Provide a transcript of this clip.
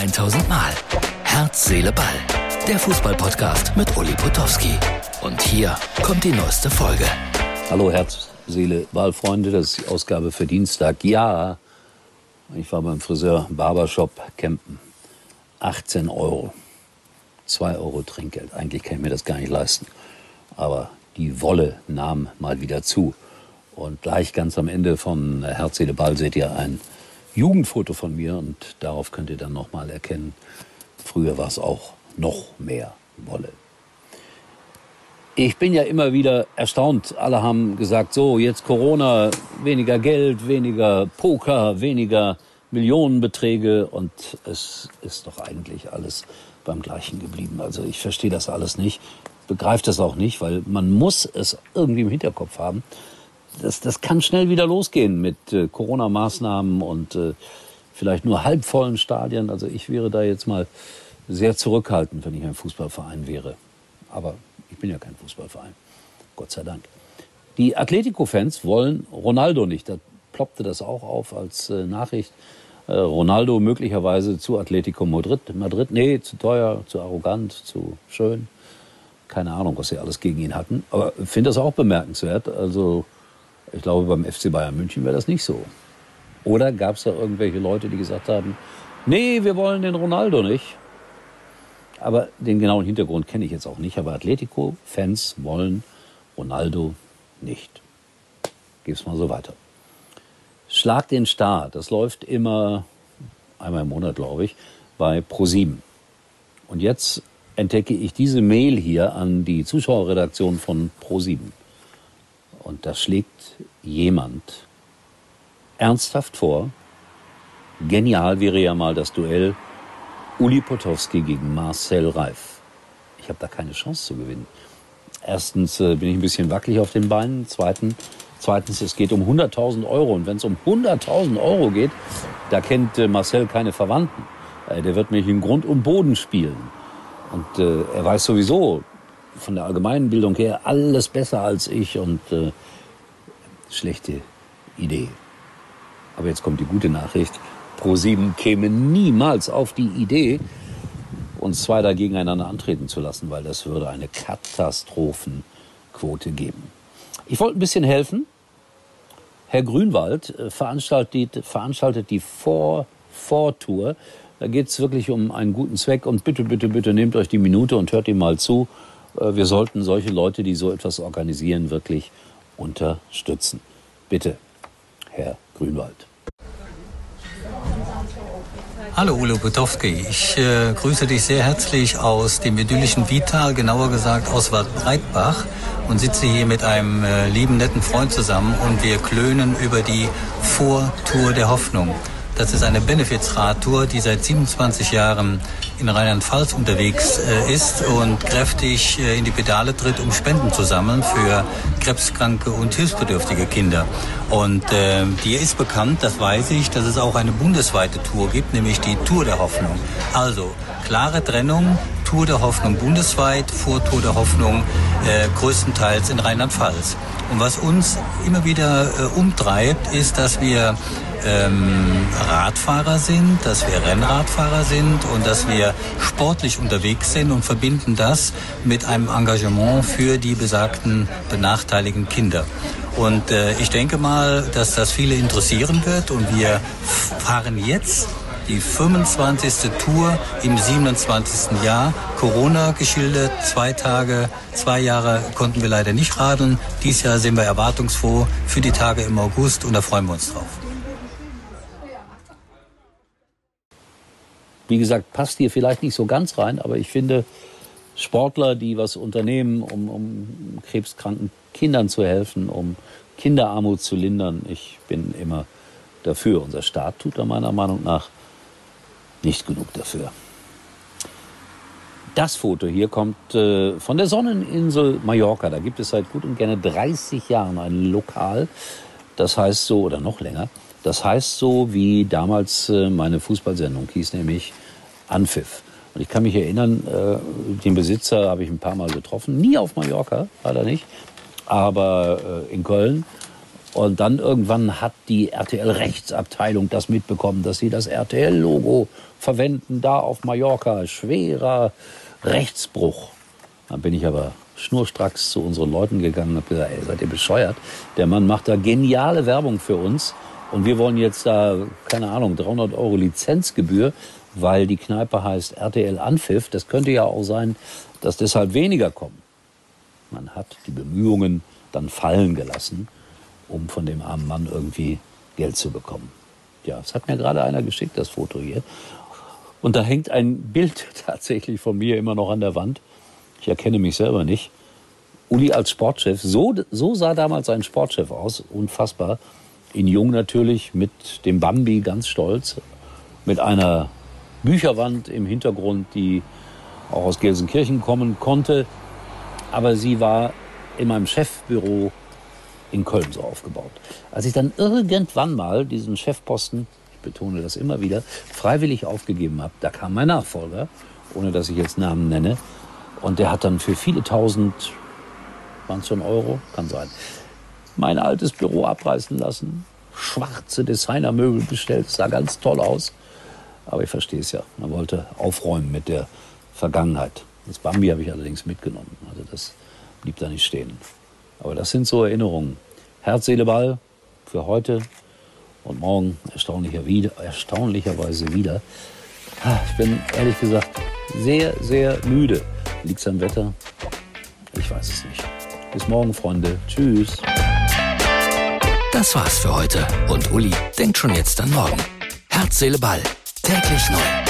1000 Mal. Herz, Seele, Ball. Der Fußballpodcast mit Uli Potowski. Und hier kommt die neueste Folge. Hallo Herz, Seele, Ball, Freunde. Das ist die Ausgabe für Dienstag. Ja, ich war beim Friseur Barbershop campen. 18 Euro. 2 Euro Trinkgeld. Eigentlich kann ich mir das gar nicht leisten. Aber die Wolle nahm mal wieder zu. Und gleich ganz am Ende von Herz, Seele, Ball seht ihr ein Jugendfoto von mir und darauf könnt ihr dann nochmal erkennen, früher war es auch noch mehr Wolle. Ich bin ja immer wieder erstaunt. Alle haben gesagt, so jetzt Corona, weniger Geld, weniger Poker, weniger Millionenbeträge und es ist doch eigentlich alles beim gleichen geblieben. Also ich verstehe das alles nicht, begreife das auch nicht, weil man muss es irgendwie im Hinterkopf haben das, das kann schnell wieder losgehen mit äh, Corona-Maßnahmen und äh, vielleicht nur halbvollen Stadien. Also ich wäre da jetzt mal sehr zurückhaltend, wenn ich ein Fußballverein wäre. Aber ich bin ja kein Fußballverein. Gott sei Dank. Die Atletico-Fans wollen Ronaldo nicht. Da ploppte das auch auf als äh, Nachricht. Äh, Ronaldo möglicherweise zu Atletico Madrid. Madrid, nee, zu teuer, zu arrogant, zu schön. Keine Ahnung, was sie alles gegen ihn hatten. Aber finde das auch bemerkenswert. Also ich glaube, beim FC Bayern München wäre das nicht so. Oder gab es da irgendwelche Leute, die gesagt haben, nee, wir wollen den Ronaldo nicht. Aber den genauen Hintergrund kenne ich jetzt auch nicht. Aber Atletico-Fans wollen Ronaldo nicht. Gib's mal so weiter. Schlag den Star, das läuft immer einmal im Monat, glaube ich, bei ProSieben. Und jetzt entdecke ich diese Mail hier an die Zuschauerredaktion von ProSieben. Und da schlägt jemand ernsthaft vor, genial wäre ja mal das Duell Uli Potowski gegen Marcel Reif. Ich habe da keine Chance zu gewinnen. Erstens äh, bin ich ein bisschen wackelig auf den Beinen. Zweitens, zweitens es geht um 100.000 Euro. Und wenn es um 100.000 Euro geht, da kennt äh, Marcel keine Verwandten. Äh, der wird mich in Grund und Boden spielen. Und äh, er weiß sowieso, von der allgemeinen Bildung her alles besser als ich und äh, schlechte Idee. Aber jetzt kommt die gute Nachricht. Pro7 käme niemals auf die Idee, uns zwei da gegeneinander antreten zu lassen, weil das würde eine Katastrophenquote geben. Ich wollte ein bisschen helfen. Herr Grünwald äh, veranstaltet, veranstaltet die Vor-Vor-Tour. Da geht es wirklich um einen guten Zweck und bitte, bitte, bitte nehmt euch die Minute und hört ihm mal zu. Äh, wir sollten solche Leute, die so etwas organisieren, wirklich unterstützen. Bitte, Herr Grünwald. Hallo Ulo Butowski, ich äh, grüße dich sehr herzlich aus dem idyllischen Vital, genauer gesagt aus Bad Breitbach und sitze hier mit einem äh, lieben, netten Freund zusammen und wir klönen über die Vortour der Hoffnung. Das ist eine Benefizradtour, die seit 27 Jahren in Rheinland-Pfalz unterwegs äh, ist und kräftig äh, in die Pedale tritt, um Spenden zu sammeln für krebskranke und hilfsbedürftige Kinder. Und äh, dir ist bekannt, das weiß ich, dass es auch eine bundesweite Tour gibt, nämlich die Tour der Hoffnung. Also klare Trennung, Tour der Hoffnung bundesweit, vor Tour der Hoffnung äh, größtenteils in Rheinland-Pfalz. Und was uns immer wieder äh, umtreibt, ist, dass wir ähm, Radfahrer sind, dass wir Rennradfahrer sind und dass wir sportlich unterwegs sind und verbinden das mit einem Engagement für die besagten benachteiligten Kinder. Und äh, ich denke mal, dass das viele interessieren wird und wir fahren jetzt die 25. Tour im 27. Jahr. Corona geschildert, zwei Tage, zwei Jahre konnten wir leider nicht radeln. Dieses Jahr sind wir erwartungsfroh für die Tage im August und da freuen wir uns drauf. Wie gesagt, passt hier vielleicht nicht so ganz rein, aber ich finde, Sportler, die was unternehmen, um, um krebskranken Kindern zu helfen, um Kinderarmut zu lindern, ich bin immer dafür. Unser Staat tut da meiner Meinung nach nicht genug dafür. Das Foto hier kommt äh, von der Sonneninsel Mallorca. Da gibt es seit gut und gerne 30 Jahren ein Lokal, das heißt so, oder noch länger, das heißt so, wie damals äh, meine Fußballsendung hieß, nämlich Anpfiff. Und ich kann mich erinnern, äh, den Besitzer habe ich ein paar Mal getroffen. Nie auf Mallorca, leider nicht, aber äh, in Köln. Und dann irgendwann hat die RTL-Rechtsabteilung das mitbekommen, dass sie das RTL-Logo verwenden, da auf Mallorca. Schwerer Rechtsbruch. Dann bin ich aber schnurstracks zu unseren Leuten gegangen und habe gesagt, ey, seid ihr bescheuert? Der Mann macht da geniale Werbung für uns und wir wollen jetzt da, keine Ahnung, 300 Euro Lizenzgebühr, weil die Kneipe heißt RTL Anpfiff. Das könnte ja auch sein, dass deshalb weniger kommen. Man hat die Bemühungen dann fallen gelassen, um von dem armen Mann irgendwie Geld zu bekommen. Ja, es hat mir gerade einer geschickt, das Foto hier. Und da hängt ein Bild tatsächlich von mir immer noch an der Wand. Ich erkenne mich selber nicht. Uli als Sportchef, so, so sah damals ein Sportchef aus, unfassbar. In Jung natürlich, mit dem Bambi ganz stolz, mit einer Bücherwand im Hintergrund, die auch aus Gelsenkirchen kommen konnte. Aber sie war in meinem Chefbüro in Köln so aufgebaut. Als ich dann irgendwann mal diesen Chefposten, ich betone das immer wieder, freiwillig aufgegeben habe, da kam mein Nachfolger, ohne dass ich jetzt Namen nenne, und der hat dann für viele tausend, waren es schon Euro, kann sein, mein altes Büro abreißen lassen, schwarze Designermöbel bestellt, sah ganz toll aus. Aber ich verstehe es ja, man wollte aufräumen mit der Vergangenheit. Das Bambi habe ich allerdings mitgenommen, also das blieb da nicht stehen. Aber das sind so Erinnerungen. Herz, Seele, Ball für heute und morgen erstaunlicher wieder, erstaunlicherweise wieder. Ich bin ehrlich gesagt sehr, sehr müde. Liegt es am Wetter? Ich weiß es nicht. Bis morgen, Freunde. Tschüss. Das war's für heute. Und Uli denkt schon jetzt an morgen. Herz, Seele, Ball. Täglich neu.